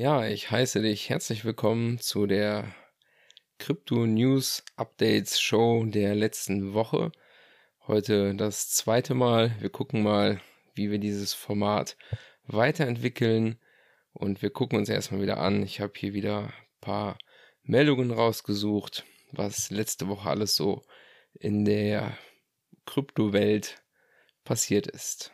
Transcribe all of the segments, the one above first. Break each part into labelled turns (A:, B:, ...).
A: Ja, ich heiße dich herzlich willkommen zu der Crypto News Updates Show der letzten Woche. Heute das zweite Mal. Wir gucken mal, wie wir dieses Format weiterentwickeln und wir gucken uns erstmal wieder an. Ich habe hier wieder ein paar Meldungen rausgesucht, was letzte Woche alles so in der Kryptowelt passiert ist.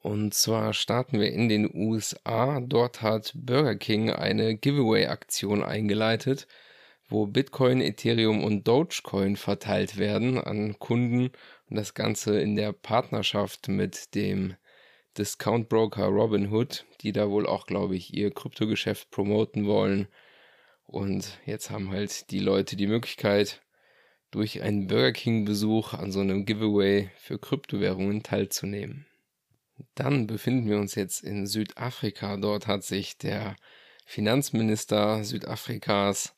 A: Und zwar starten wir in den USA. Dort hat Burger King eine Giveaway-Aktion eingeleitet, wo Bitcoin, Ethereum und Dogecoin verteilt werden an Kunden und das Ganze in der Partnerschaft mit dem Discount Broker Robinhood, die da wohl auch, glaube ich, ihr Kryptogeschäft promoten wollen. Und jetzt haben halt die Leute die Möglichkeit, durch einen Burger King-Besuch an so einem Giveaway für Kryptowährungen teilzunehmen. Dann befinden wir uns jetzt in Südafrika. Dort hat sich der Finanzminister Südafrikas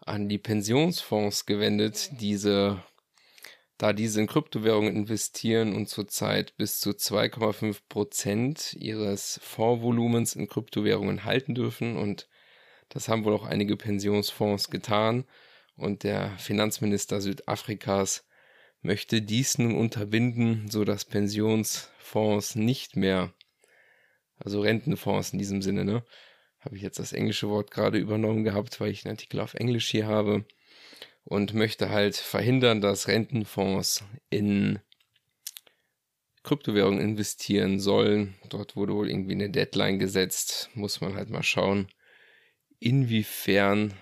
A: an die Pensionsfonds gewendet, diese, da diese in Kryptowährungen investieren und zurzeit bis zu 2,5 Prozent ihres Fondsvolumens in Kryptowährungen halten dürfen. Und das haben wohl auch einige Pensionsfonds getan. Und der Finanzminister Südafrikas möchte dies nun unterbinden, so dass Pensionsfonds nicht mehr, also Rentenfonds in diesem Sinne, ne, habe ich jetzt das englische Wort gerade übernommen gehabt, weil ich einen Artikel auf Englisch hier habe und möchte halt verhindern, dass Rentenfonds in Kryptowährungen investieren sollen. Dort wurde wohl irgendwie eine Deadline gesetzt. Muss man halt mal schauen, inwiefern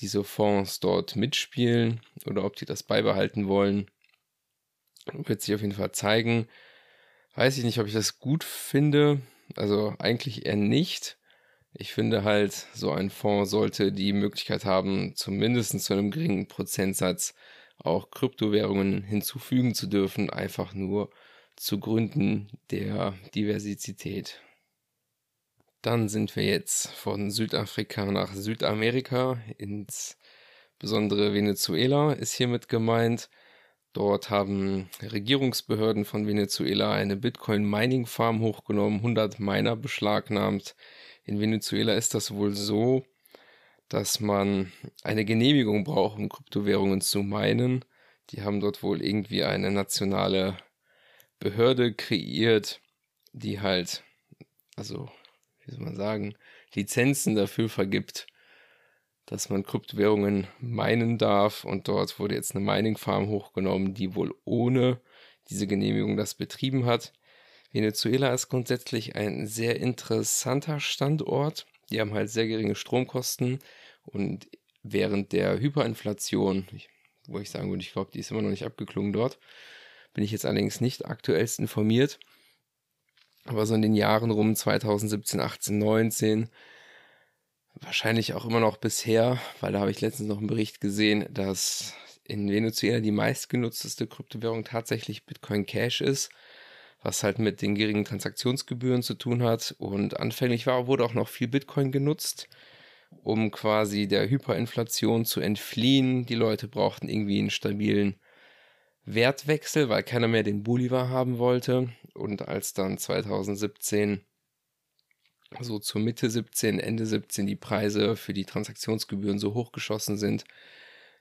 A: diese Fonds dort mitspielen oder ob die das beibehalten wollen. Wird sich auf jeden Fall zeigen. Weiß ich nicht, ob ich das gut finde. Also eigentlich eher nicht. Ich finde halt, so ein Fonds sollte die Möglichkeit haben, zumindest zu einem geringen Prozentsatz auch Kryptowährungen hinzufügen zu dürfen, einfach nur zu Gründen der Diversität. Dann sind wir jetzt von Südafrika nach Südamerika, ins besondere Venezuela ist hiermit gemeint. Dort haben Regierungsbehörden von Venezuela eine Bitcoin-Mining-Farm hochgenommen, 100 Miner beschlagnahmt. In Venezuela ist das wohl so, dass man eine Genehmigung braucht, um Kryptowährungen zu meinen. Die haben dort wohl irgendwie eine nationale Behörde kreiert, die halt, also wie soll man sagen, Lizenzen dafür vergibt, dass man Kryptowährungen meinen darf. Und dort wurde jetzt eine Mining Farm hochgenommen, die wohl ohne diese Genehmigung das betrieben hat. Venezuela ist grundsätzlich ein sehr interessanter Standort. Die haben halt sehr geringe Stromkosten und während der Hyperinflation, wo ich sagen würde, ich glaube, die ist immer noch nicht abgeklungen dort, bin ich jetzt allerdings nicht aktuellst informiert, aber so in den Jahren rum 2017, 18, 19, wahrscheinlich auch immer noch bisher, weil da habe ich letztens noch einen Bericht gesehen, dass in Venezuela die meistgenutzteste Kryptowährung tatsächlich Bitcoin Cash ist, was halt mit den geringen Transaktionsgebühren zu tun hat. Und anfänglich war, wurde auch noch viel Bitcoin genutzt, um quasi der Hyperinflation zu entfliehen. Die Leute brauchten irgendwie einen stabilen Wertwechsel, weil keiner mehr den Bolivar haben wollte. Und als dann 2017, so zur Mitte 17, Ende 17 die Preise für die Transaktionsgebühren so hochgeschossen sind,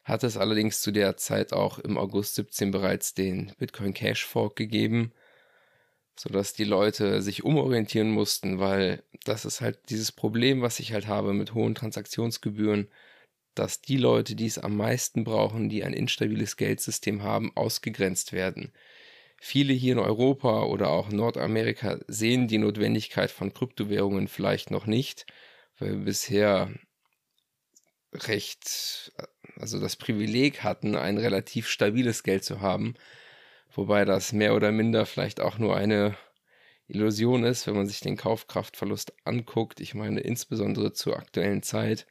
A: hat es allerdings zu der Zeit auch im August 17 bereits den Bitcoin Cash Fork gegeben, sodass die Leute sich umorientieren mussten, weil das ist halt dieses Problem, was ich halt habe mit hohen Transaktionsgebühren dass die Leute, die es am meisten brauchen, die ein instabiles Geldsystem haben, ausgegrenzt werden. Viele hier in Europa oder auch Nordamerika sehen die Notwendigkeit von Kryptowährungen vielleicht noch nicht, weil wir bisher recht, also das Privileg hatten, ein relativ stabiles Geld zu haben, wobei das mehr oder minder vielleicht auch nur eine Illusion ist, wenn man sich den Kaufkraftverlust anguckt. Ich meine insbesondere zur aktuellen Zeit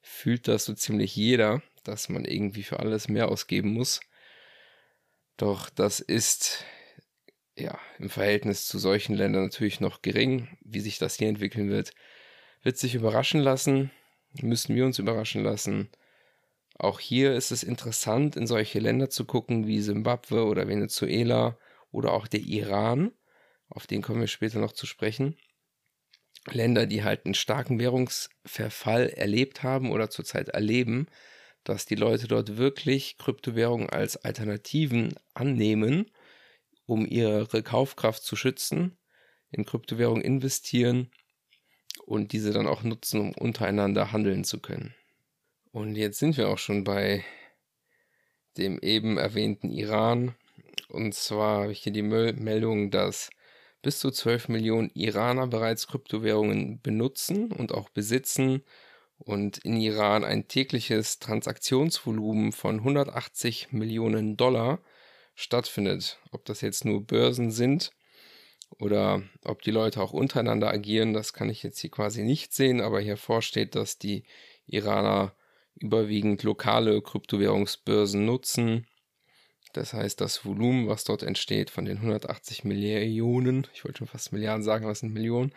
A: fühlt das so ziemlich jeder, dass man irgendwie für alles mehr ausgeben muss. Doch das ist ja im Verhältnis zu solchen Ländern natürlich noch gering. Wie sich das hier entwickeln wird, wird sich überraschen lassen, müssen wir uns überraschen lassen. Auch hier ist es interessant, in solche Länder zu gucken wie Simbabwe oder Venezuela oder auch der Iran. Auf den kommen wir später noch zu sprechen. Länder, die halt einen starken Währungsverfall erlebt haben oder zurzeit erleben, dass die Leute dort wirklich Kryptowährungen als Alternativen annehmen, um ihre Kaufkraft zu schützen, in Kryptowährungen investieren und diese dann auch nutzen, um untereinander handeln zu können. Und jetzt sind wir auch schon bei dem eben erwähnten Iran. Und zwar habe ich hier die Meldung, dass bis zu 12 Millionen Iraner bereits Kryptowährungen benutzen und auch besitzen und in Iran ein tägliches Transaktionsvolumen von 180 Millionen Dollar stattfindet. Ob das jetzt nur Börsen sind oder ob die Leute auch untereinander agieren, das kann ich jetzt hier quasi nicht sehen, aber hier vorsteht, dass die Iraner überwiegend lokale Kryptowährungsbörsen nutzen. Das heißt, das Volumen, was dort entsteht von den 180 Millionen, ich wollte schon fast Milliarden sagen, was sind Millionen,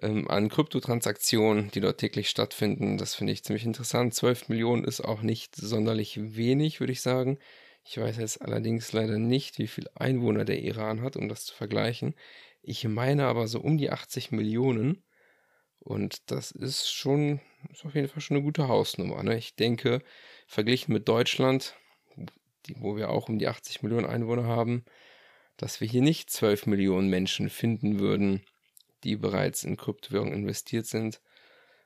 A: ähm, an Kryptotransaktionen, die dort täglich stattfinden. Das finde ich ziemlich interessant. 12 Millionen ist auch nicht sonderlich wenig, würde ich sagen. Ich weiß jetzt allerdings leider nicht, wie viele Einwohner der Iran hat, um das zu vergleichen. Ich meine aber so um die 80 Millionen. Und das ist schon, ist auf jeden Fall schon eine gute Hausnummer. Ne? Ich denke, verglichen mit Deutschland, die, wo wir auch um die 80 Millionen Einwohner haben, dass wir hier nicht 12 Millionen Menschen finden würden, die bereits in Kryptowährungen investiert sind.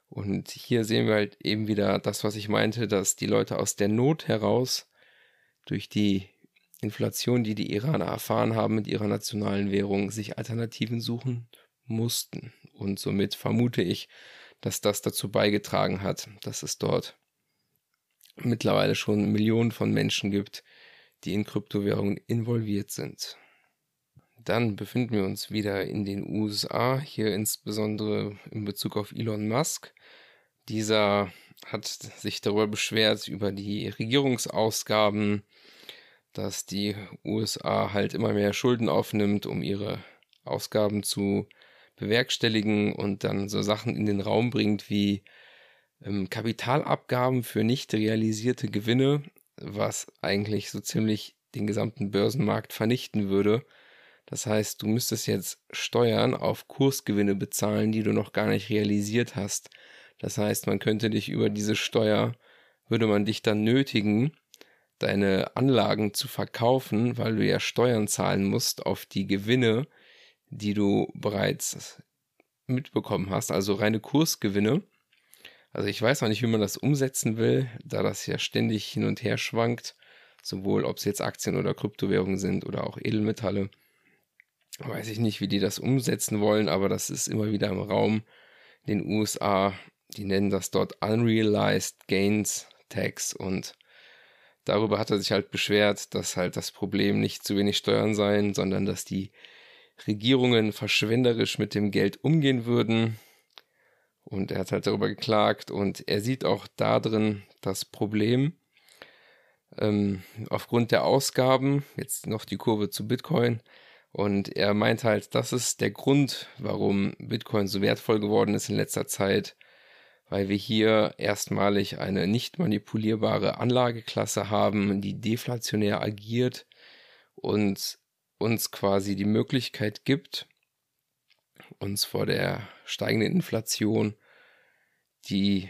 A: Und hier sehen wir halt eben wieder das, was ich meinte, dass die Leute aus der Not heraus durch die Inflation, die die Iraner erfahren haben mit ihrer nationalen Währung, sich Alternativen suchen mussten. Und somit vermute ich, dass das dazu beigetragen hat, dass es dort mittlerweile schon Millionen von Menschen gibt, die in Kryptowährungen involviert sind. Dann befinden wir uns wieder in den USA, hier insbesondere in Bezug auf Elon Musk. Dieser hat sich darüber beschwert über die Regierungsausgaben, dass die USA halt immer mehr Schulden aufnimmt, um ihre Ausgaben zu bewerkstelligen und dann so Sachen in den Raum bringt wie ähm, Kapitalabgaben für nicht realisierte Gewinne, was eigentlich so ziemlich den gesamten Börsenmarkt vernichten würde das heißt, du müsstest jetzt Steuern auf Kursgewinne bezahlen, die du noch gar nicht realisiert hast. Das heißt, man könnte dich über diese Steuer, würde man dich dann nötigen, deine Anlagen zu verkaufen, weil du ja Steuern zahlen musst auf die Gewinne, die du bereits mitbekommen hast, also reine Kursgewinne. Also ich weiß noch nicht, wie man das umsetzen will, da das ja ständig hin und her schwankt, sowohl ob es jetzt Aktien oder Kryptowährungen sind oder auch Edelmetalle. Weiß ich nicht, wie die das umsetzen wollen, aber das ist immer wieder im Raum in den USA. Die nennen das dort Unrealized Gains Tax und darüber hat er sich halt beschwert, dass halt das Problem nicht zu wenig Steuern seien, sondern dass die Regierungen verschwenderisch mit dem Geld umgehen würden. Und er hat halt darüber geklagt und er sieht auch darin das Problem. Ähm, aufgrund der Ausgaben, jetzt noch die Kurve zu Bitcoin, und er meint halt, das ist der Grund, warum Bitcoin so wertvoll geworden ist in letzter Zeit, weil wir hier erstmalig eine nicht manipulierbare Anlageklasse haben, die deflationär agiert und uns quasi die Möglichkeit gibt, uns vor der steigenden Inflation, die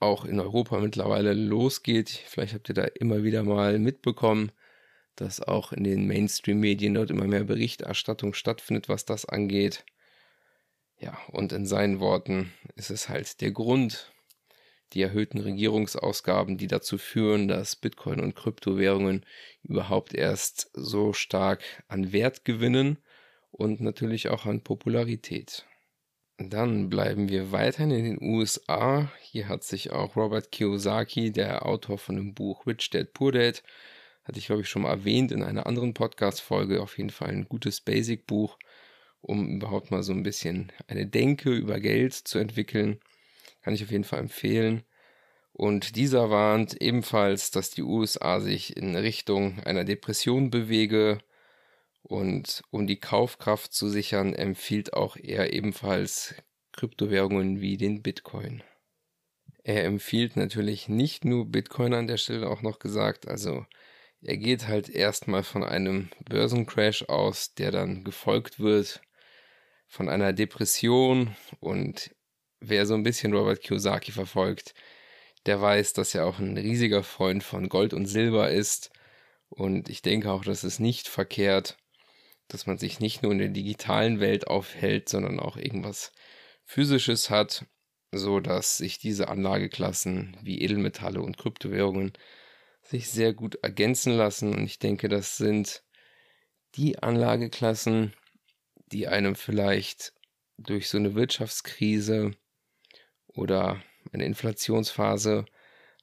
A: auch in Europa mittlerweile losgeht, vielleicht habt ihr da immer wieder mal mitbekommen, dass auch in den Mainstream-Medien dort immer mehr Berichterstattung stattfindet, was das angeht. Ja, und in seinen Worten ist es halt der Grund, die erhöhten Regierungsausgaben, die dazu führen, dass Bitcoin und Kryptowährungen überhaupt erst so stark an Wert gewinnen und natürlich auch an Popularität. Dann bleiben wir weiterhin in den USA. Hier hat sich auch Robert Kiyosaki, der Autor von dem Buch Rich Dad Poor Dad, hatte ich, glaube ich, schon mal erwähnt in einer anderen Podcast-Folge. Auf jeden Fall ein gutes Basic-Buch, um überhaupt mal so ein bisschen eine Denke über Geld zu entwickeln. Kann ich auf jeden Fall empfehlen. Und dieser warnt ebenfalls, dass die USA sich in Richtung einer Depression bewege. Und um die Kaufkraft zu sichern, empfiehlt auch er ebenfalls Kryptowährungen wie den Bitcoin. Er empfiehlt natürlich nicht nur Bitcoin an der Stelle auch noch gesagt, also er geht halt erstmal von einem Börsencrash aus, der dann gefolgt wird von einer Depression und wer so ein bisschen Robert Kiyosaki verfolgt, der weiß, dass er auch ein riesiger Freund von Gold und Silber ist. Und ich denke auch, dass es nicht verkehrt, dass man sich nicht nur in der digitalen Welt aufhält, sondern auch irgendwas Physisches hat, so dass sich diese Anlageklassen wie Edelmetalle und Kryptowährungen sich sehr gut ergänzen lassen. Und ich denke, das sind die Anlageklassen, die einem vielleicht durch so eine Wirtschaftskrise oder eine Inflationsphase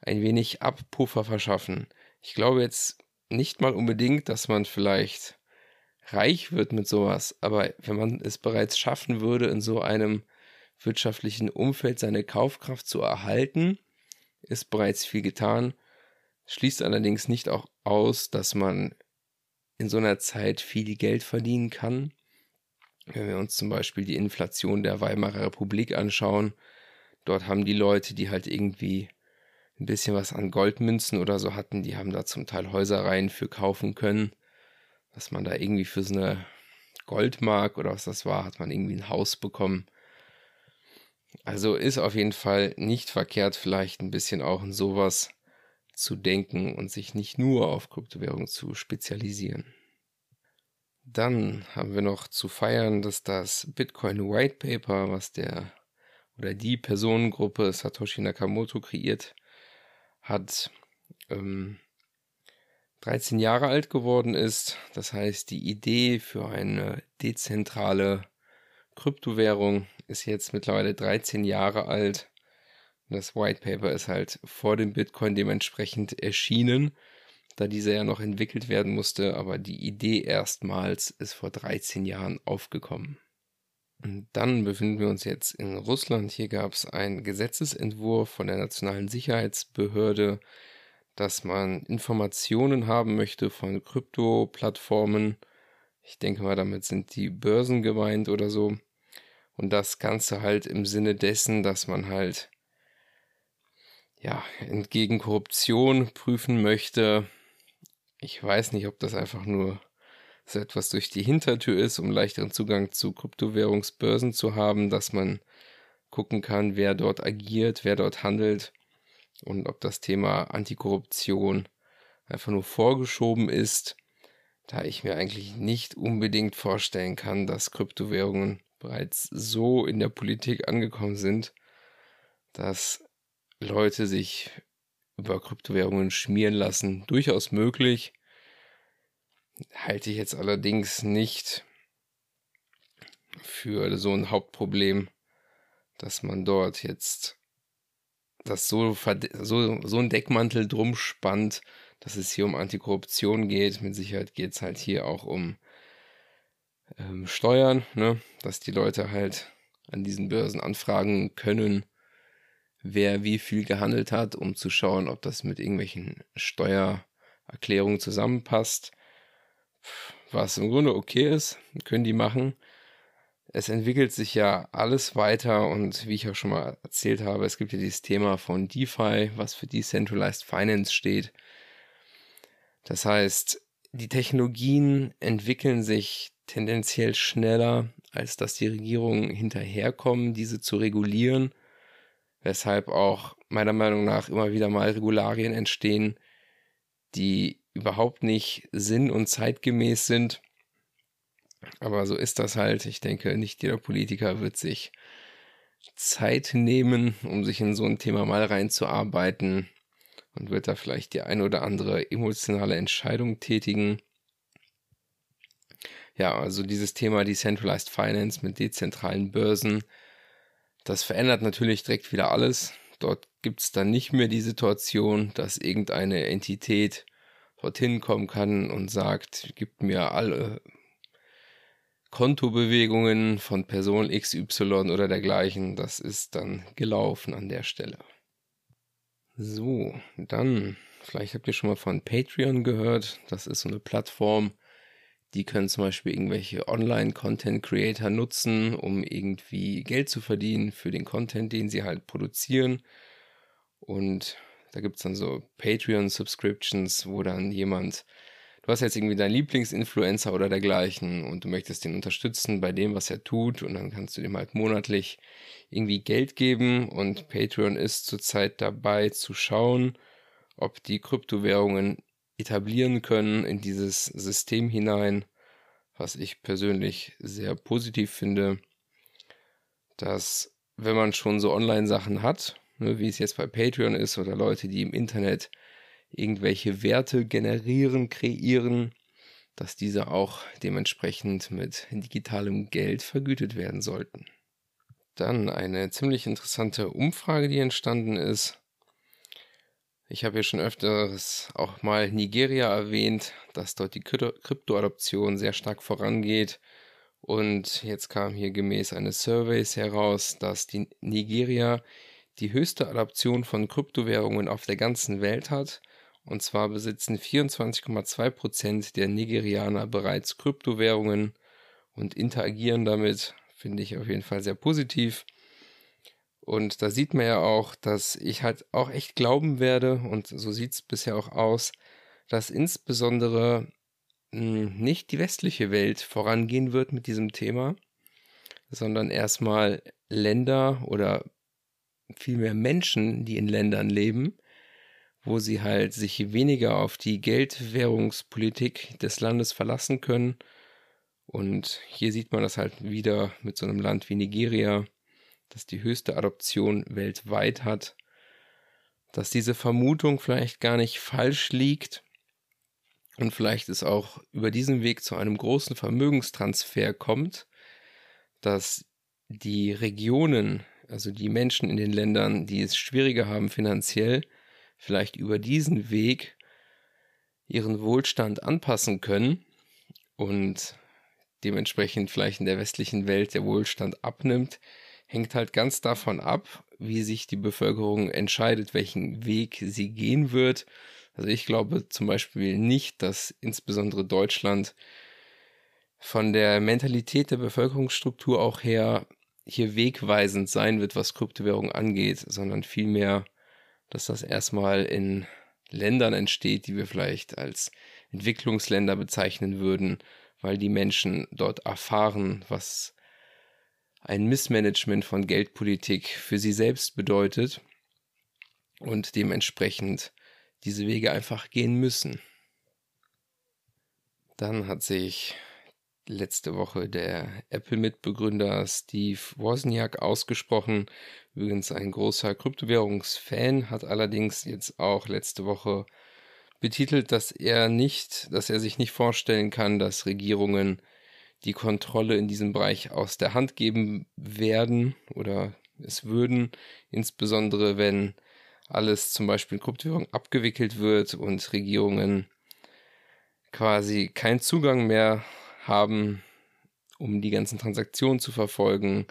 A: ein wenig Abpuffer verschaffen. Ich glaube jetzt nicht mal unbedingt, dass man vielleicht reich wird mit sowas, aber wenn man es bereits schaffen würde, in so einem wirtschaftlichen Umfeld seine Kaufkraft zu erhalten, ist bereits viel getan. Schließt allerdings nicht auch aus, dass man in so einer Zeit viel Geld verdienen kann. Wenn wir uns zum Beispiel die Inflation der Weimarer Republik anschauen, dort haben die Leute, die halt irgendwie ein bisschen was an Goldmünzen oder so hatten, die haben da zum Teil Häusereien für kaufen können, dass man da irgendwie für so eine Goldmark oder was das war, hat man irgendwie ein Haus bekommen. Also ist auf jeden Fall nicht verkehrt, vielleicht ein bisschen auch in sowas zu denken und sich nicht nur auf Kryptowährungen zu spezialisieren. Dann haben wir noch zu feiern, dass das Bitcoin White Paper, was der oder die Personengruppe Satoshi Nakamoto kreiert hat, ähm, 13 Jahre alt geworden ist. Das heißt, die Idee für eine dezentrale Kryptowährung ist jetzt mittlerweile 13 Jahre alt. Das White Paper ist halt vor dem Bitcoin dementsprechend erschienen, da dieser ja noch entwickelt werden musste, aber die Idee erstmals ist vor 13 Jahren aufgekommen. Und dann befinden wir uns jetzt in Russland. Hier gab es einen Gesetzesentwurf von der Nationalen Sicherheitsbehörde, dass man Informationen haben möchte von Krypto-Plattformen. Ich denke mal, damit sind die Börsen gemeint oder so. Und das Ganze halt im Sinne dessen, dass man halt ja, entgegen Korruption prüfen möchte. Ich weiß nicht, ob das einfach nur so etwas durch die Hintertür ist, um leichteren Zugang zu Kryptowährungsbörsen zu haben, dass man gucken kann, wer dort agiert, wer dort handelt und ob das Thema Antikorruption einfach nur vorgeschoben ist, da ich mir eigentlich nicht unbedingt vorstellen kann, dass Kryptowährungen bereits so in der Politik angekommen sind, dass Leute sich über Kryptowährungen schmieren lassen. Durchaus möglich. Halte ich jetzt allerdings nicht für so ein Hauptproblem, dass man dort jetzt das so, so, so ein Deckmantel drum spannt, dass es hier um Antikorruption geht. Mit Sicherheit geht es halt hier auch um ähm, Steuern, ne? dass die Leute halt an diesen Börsen anfragen können, wer wie viel gehandelt hat, um zu schauen, ob das mit irgendwelchen Steuererklärungen zusammenpasst. Was im Grunde okay ist, können die machen. Es entwickelt sich ja alles weiter und wie ich auch schon mal erzählt habe, es gibt ja dieses Thema von DeFi, was für Decentralized Finance steht. Das heißt, die Technologien entwickeln sich tendenziell schneller, als dass die Regierungen hinterherkommen, diese zu regulieren, weshalb auch meiner Meinung nach immer wieder mal Regularien entstehen, die überhaupt nicht sinn- und zeitgemäß sind. Aber so ist das halt. Ich denke, nicht jeder Politiker wird sich Zeit nehmen, um sich in so ein Thema mal reinzuarbeiten und wird da vielleicht die ein oder andere emotionale Entscheidung tätigen. Ja, also dieses Thema Decentralized Finance mit dezentralen Börsen, das verändert natürlich direkt wieder alles. Dort gibt es dann nicht mehr die Situation, dass irgendeine Entität dorthin kommen kann und sagt, gibt mir alle Kontobewegungen von Person XY oder dergleichen. Das ist dann gelaufen an der Stelle. So, dann, vielleicht habt ihr schon mal von Patreon gehört. Das ist so eine Plattform, die können zum Beispiel irgendwelche Online-Content-Creator nutzen, um irgendwie Geld zu verdienen für den Content, den sie halt produzieren. Und da gibt es dann so Patreon-Subscriptions, wo dann jemand du hast jetzt irgendwie deinen Lieblingsinfluencer oder dergleichen und du möchtest den unterstützen bei dem, was er tut und dann kannst du dem halt monatlich irgendwie Geld geben und Patreon ist zurzeit dabei zu schauen, ob die Kryptowährungen etablieren können in dieses System hinein, was ich persönlich sehr positiv finde, dass wenn man schon so Online-Sachen hat, ne, wie es jetzt bei Patreon ist oder Leute, die im Internet irgendwelche Werte generieren, kreieren, dass diese auch dementsprechend mit digitalem Geld vergütet werden sollten. Dann eine ziemlich interessante Umfrage, die entstanden ist. Ich habe ja schon öfters auch mal Nigeria erwähnt, dass dort die Kryptoadoption sehr stark vorangeht. Und jetzt kam hier gemäß eines Surveys heraus, dass die Nigeria die höchste Adoption von Kryptowährungen auf der ganzen Welt hat. Und zwar besitzen 24,2 Prozent der Nigerianer bereits Kryptowährungen und interagieren damit, finde ich auf jeden Fall sehr positiv. Und da sieht man ja auch, dass ich halt auch echt glauben werde, und so sieht es bisher auch aus, dass insbesondere hm, nicht die westliche Welt vorangehen wird mit diesem Thema, sondern erstmal Länder oder vielmehr Menschen, die in Ländern leben, wo sie halt sich weniger auf die Geldwährungspolitik des Landes verlassen können. Und hier sieht man das halt wieder mit so einem Land wie Nigeria, das die höchste Adoption weltweit hat, dass diese Vermutung vielleicht gar nicht falsch liegt und vielleicht es auch über diesen Weg zu einem großen Vermögenstransfer kommt, dass die Regionen, also die Menschen in den Ländern, die es schwieriger haben finanziell, vielleicht über diesen Weg ihren Wohlstand anpassen können und dementsprechend vielleicht in der westlichen Welt der Wohlstand abnimmt, hängt halt ganz davon ab, wie sich die Bevölkerung entscheidet, welchen Weg sie gehen wird. Also ich glaube zum Beispiel nicht, dass insbesondere Deutschland von der Mentalität der Bevölkerungsstruktur auch her hier wegweisend sein wird, was Kryptowährung angeht, sondern vielmehr, dass das erstmal in Ländern entsteht, die wir vielleicht als Entwicklungsländer bezeichnen würden, weil die Menschen dort erfahren, was ein Missmanagement von Geldpolitik für sie selbst bedeutet und dementsprechend diese Wege einfach gehen müssen. Dann hat sich letzte Woche der Apple-Mitbegründer Steve Wozniak ausgesprochen. Übrigens ein großer Kryptowährungsfan, hat allerdings jetzt auch letzte Woche betitelt, dass er nicht, dass er sich nicht vorstellen kann, dass Regierungen die Kontrolle in diesem Bereich aus der Hand geben werden oder es würden, insbesondere wenn alles zum Beispiel in Kryptowährung abgewickelt wird und Regierungen quasi keinen Zugang mehr haben, um die ganzen Transaktionen zu verfolgen,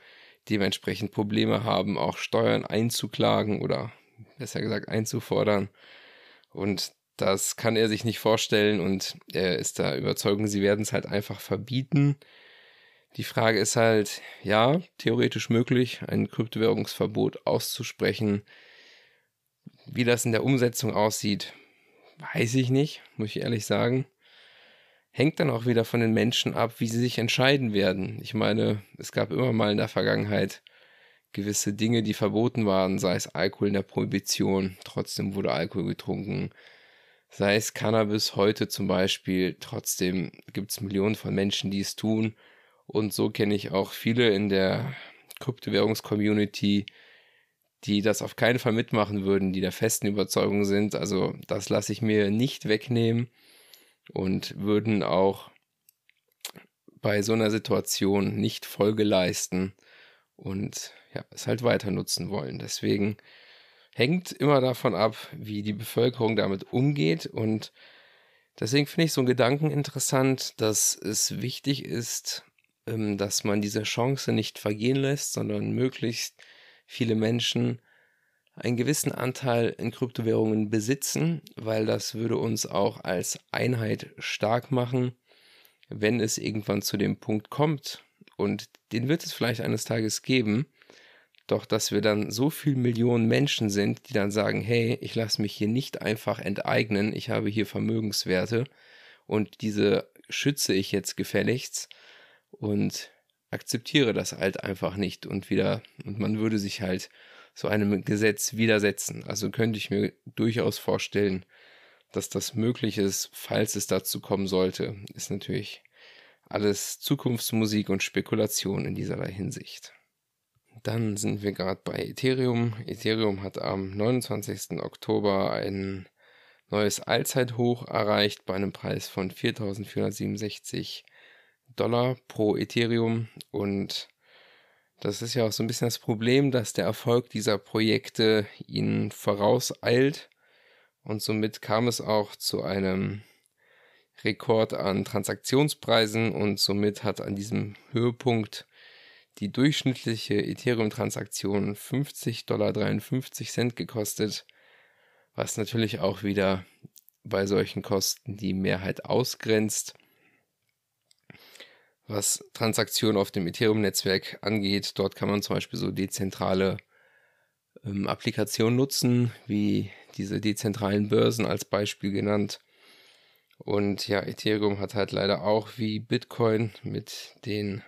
A: dementsprechend Probleme haben, auch Steuern einzuklagen oder besser gesagt einzufordern. Und das kann er sich nicht vorstellen und er ist da überzeugt, sie werden es halt einfach verbieten. Die Frage ist halt, ja, theoretisch möglich, ein Kryptowährungsverbot auszusprechen. Wie das in der Umsetzung aussieht, weiß ich nicht, muss ich ehrlich sagen. Hängt dann auch wieder von den Menschen ab, wie sie sich entscheiden werden. Ich meine, es gab immer mal in der Vergangenheit gewisse Dinge, die verboten waren, sei es Alkohol in der Prohibition, trotzdem wurde Alkohol getrunken sei es Cannabis heute zum Beispiel, trotzdem gibt es Millionen von Menschen, die es tun. Und so kenne ich auch viele in der Kryptowährungs-Community, die das auf keinen Fall mitmachen würden, die der festen Überzeugung sind. Also das lasse ich mir nicht wegnehmen und würden auch bei so einer Situation nicht Folge leisten und ja, es halt weiter nutzen wollen. Deswegen hängt immer davon ab, wie die Bevölkerung damit umgeht. Und deswegen finde ich so einen Gedanken interessant, dass es wichtig ist, ähm, dass man diese Chance nicht vergehen lässt, sondern möglichst viele Menschen einen gewissen Anteil in Kryptowährungen besitzen, weil das würde uns auch als Einheit stark machen, wenn es irgendwann zu dem Punkt kommt. Und den wird es vielleicht eines Tages geben, doch dass wir dann so viele Millionen Menschen sind, die dann sagen, hey, ich lasse mich hier nicht einfach enteignen, ich habe hier Vermögenswerte und diese schütze ich jetzt gefälligst und akzeptiere das halt einfach nicht und wieder, und man würde sich halt so einem Gesetz widersetzen. Also könnte ich mir durchaus vorstellen, dass das möglich ist, falls es dazu kommen sollte, ist natürlich alles Zukunftsmusik und Spekulation in dieser Hinsicht. Dann sind wir gerade bei Ethereum. Ethereum hat am 29. Oktober ein neues Allzeithoch erreicht bei einem Preis von 4.467 Dollar pro Ethereum. Und das ist ja auch so ein bisschen das Problem, dass der Erfolg dieser Projekte ihnen vorauseilt. Und somit kam es auch zu einem Rekord an Transaktionspreisen und somit hat an diesem Höhepunkt die durchschnittliche Ethereum-Transaktion 50,53 Dollar gekostet, was natürlich auch wieder bei solchen Kosten die Mehrheit ausgrenzt. Was Transaktionen auf dem Ethereum-Netzwerk angeht, dort kann man zum Beispiel so dezentrale ähm, Applikationen nutzen, wie diese dezentralen Börsen als Beispiel genannt. Und ja, Ethereum hat halt leider auch wie Bitcoin mit den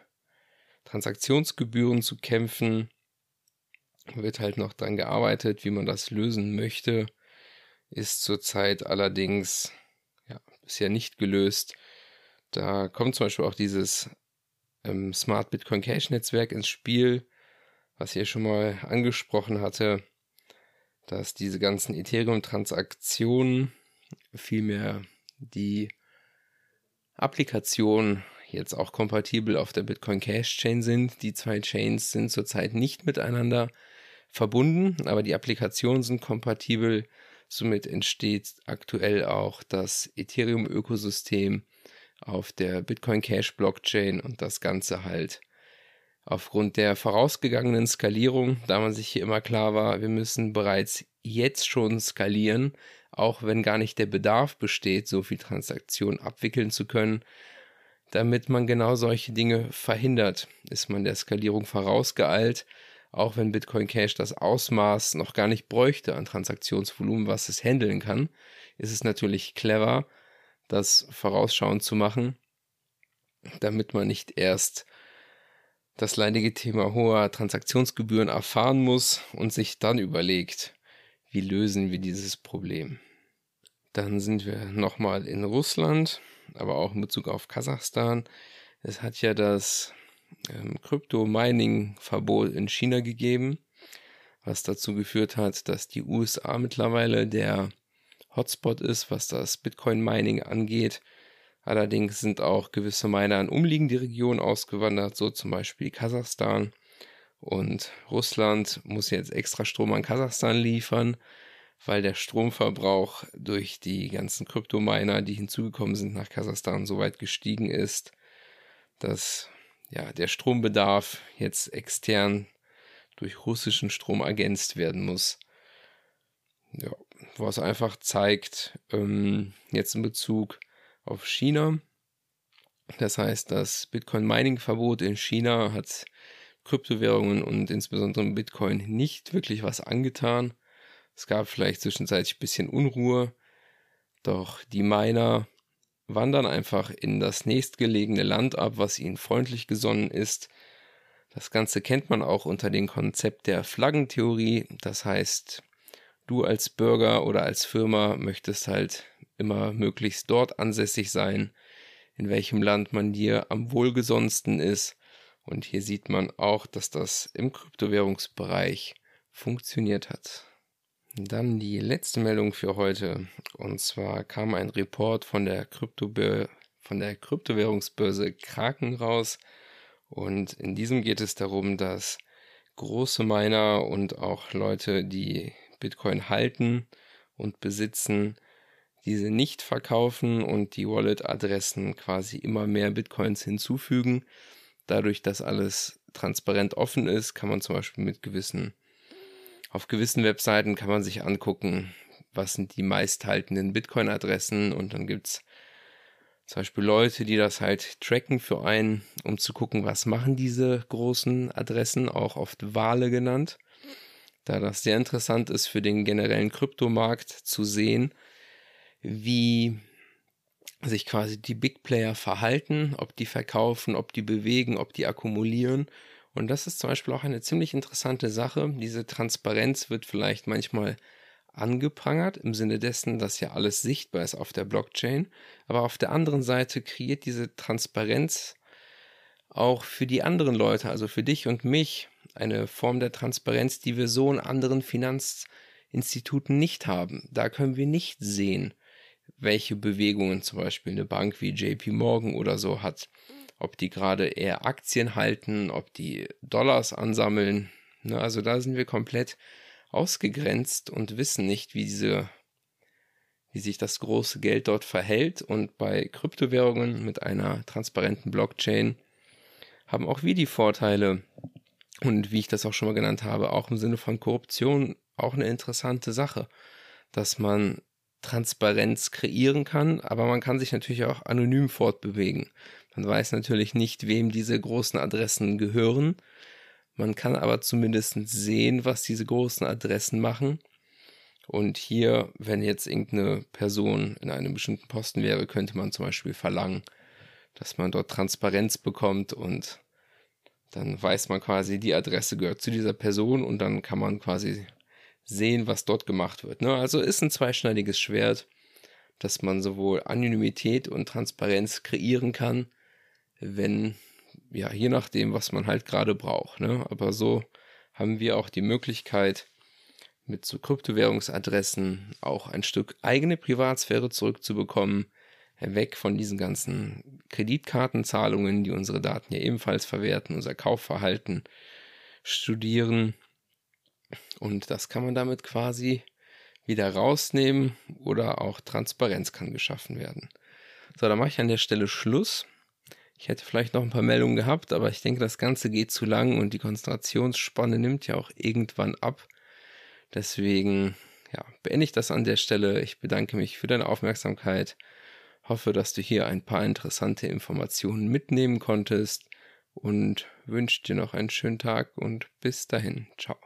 A: Transaktionsgebühren zu kämpfen. Wird halt noch dran gearbeitet, wie man das lösen möchte. Ist zurzeit allerdings ja, bisher nicht gelöst. Da kommt zum Beispiel auch dieses ähm, Smart Bitcoin Cash Netzwerk ins Spiel, was ich schon mal angesprochen hatte, dass diese ganzen Ethereum-Transaktionen vielmehr die Applikation jetzt auch kompatibel auf der Bitcoin Cash Chain sind. Die zwei Chains sind zurzeit nicht miteinander verbunden, aber die Applikationen sind kompatibel. Somit entsteht aktuell auch das Ethereum-Ökosystem auf der Bitcoin Cash Blockchain und das Ganze halt aufgrund der vorausgegangenen Skalierung, da man sich hier immer klar war, wir müssen bereits jetzt schon skalieren, auch wenn gar nicht der Bedarf besteht, so viel Transaktionen abwickeln zu können, damit man genau solche Dinge verhindert. Ist man der Skalierung vorausgeeilt, auch wenn Bitcoin Cash das Ausmaß noch gar nicht bräuchte an Transaktionsvolumen, was es handeln kann, ist es natürlich clever, das vorausschauend zu machen, damit man nicht erst das leidige Thema hoher Transaktionsgebühren erfahren muss und sich dann überlegt, wie lösen wir dieses Problem. Dann sind wir nochmal in Russland, aber auch in Bezug auf Kasachstan. Es hat ja das ähm, Krypto-Mining-Verbot in China gegeben, was dazu geführt hat, dass die USA mittlerweile der Hotspot ist, was das Bitcoin-Mining angeht. Allerdings sind auch gewisse Miner in umliegende Regionen ausgewandert, so zum Beispiel Kasachstan. Und Russland muss jetzt extra Strom an Kasachstan liefern, weil der Stromverbrauch durch die ganzen Kryptominer, die hinzugekommen sind nach Kasachstan, so weit gestiegen ist, dass ja, der Strombedarf jetzt extern durch russischen Strom ergänzt werden muss. Ja, was einfach zeigt, ähm, jetzt in Bezug auf China. Das heißt, das Bitcoin-Mining-Verbot in China hat Kryptowährungen und insbesondere Bitcoin nicht wirklich was angetan. Es gab vielleicht zwischenzeitlich ein bisschen Unruhe, doch die Miner wandern einfach in das nächstgelegene Land ab, was ihnen freundlich gesonnen ist. Das Ganze kennt man auch unter dem Konzept der Flaggentheorie. Das heißt, du als Bürger oder als Firma möchtest halt immer möglichst dort ansässig sein, in welchem Land man dir am wohlgesonnensten ist. Und hier sieht man auch, dass das im Kryptowährungsbereich funktioniert hat. Dann die letzte Meldung für heute. Und zwar kam ein Report von der, Kryptobör von der Kryptowährungsbörse Kraken raus. Und in diesem geht es darum, dass große Miner und auch Leute, die Bitcoin halten und besitzen, diese nicht verkaufen und die Wallet-Adressen quasi immer mehr Bitcoins hinzufügen. Dadurch, dass alles transparent offen ist, kann man zum Beispiel mit gewissen, auf gewissen Webseiten kann man sich angucken, was sind die meisthaltenden Bitcoin-Adressen und dann gibt es zum Beispiel Leute, die das halt tracken für einen, um zu gucken, was machen diese großen Adressen, auch oft Wale genannt. Da das sehr interessant ist für den generellen Kryptomarkt zu sehen, wie sich quasi die Big Player verhalten, ob die verkaufen, ob die bewegen, ob die akkumulieren. Und das ist zum Beispiel auch eine ziemlich interessante Sache. Diese Transparenz wird vielleicht manchmal angeprangert, im Sinne dessen, dass ja alles sichtbar ist auf der Blockchain. Aber auf der anderen Seite kreiert diese Transparenz auch für die anderen Leute, also für dich und mich, eine Form der Transparenz, die wir so in anderen Finanzinstituten nicht haben. Da können wir nicht sehen, welche Bewegungen zum Beispiel eine Bank wie JP Morgan oder so hat. Ob die gerade eher Aktien halten, ob die Dollars ansammeln. Ne, also da sind wir komplett ausgegrenzt und wissen nicht, wie diese wie sich das große Geld dort verhält. Und bei Kryptowährungen mit einer transparenten Blockchain haben auch wir die Vorteile und wie ich das auch schon mal genannt habe, auch im Sinne von Korruption auch eine interessante Sache, dass man Transparenz kreieren kann, aber man kann sich natürlich auch anonym fortbewegen. Man weiß natürlich nicht, wem diese großen Adressen gehören. Man kann aber zumindest sehen, was diese großen Adressen machen. Und hier, wenn jetzt irgendeine Person in einem bestimmten Posten wäre, könnte man zum Beispiel verlangen, dass man dort Transparenz bekommt und dann weiß man quasi, die Adresse gehört zu dieser Person und dann kann man quasi sehen, was dort gemacht wird. Ne? Also ist ein zweischneidiges Schwert, dass man sowohl Anonymität und Transparenz kreieren kann, wenn, ja, je nachdem, was man halt gerade braucht. Ne? Aber so haben wir auch die Möglichkeit, mit so Kryptowährungsadressen auch ein Stück eigene Privatsphäre zurückzubekommen, weg von diesen ganzen Kreditkartenzahlungen, die unsere Daten ja ebenfalls verwerten, unser Kaufverhalten studieren. Und das kann man damit quasi wieder rausnehmen oder auch Transparenz kann geschaffen werden. So, dann mache ich an der Stelle Schluss. Ich hätte vielleicht noch ein paar Meldungen gehabt, aber ich denke, das Ganze geht zu lang und die Konzentrationsspanne nimmt ja auch irgendwann ab. Deswegen, ja, beende ich das an der Stelle. Ich bedanke mich für deine Aufmerksamkeit Hoffe, dass du hier ein paar interessante Informationen mitnehmen konntest und wünsche dir noch einen schönen Tag und bis dahin. Ciao.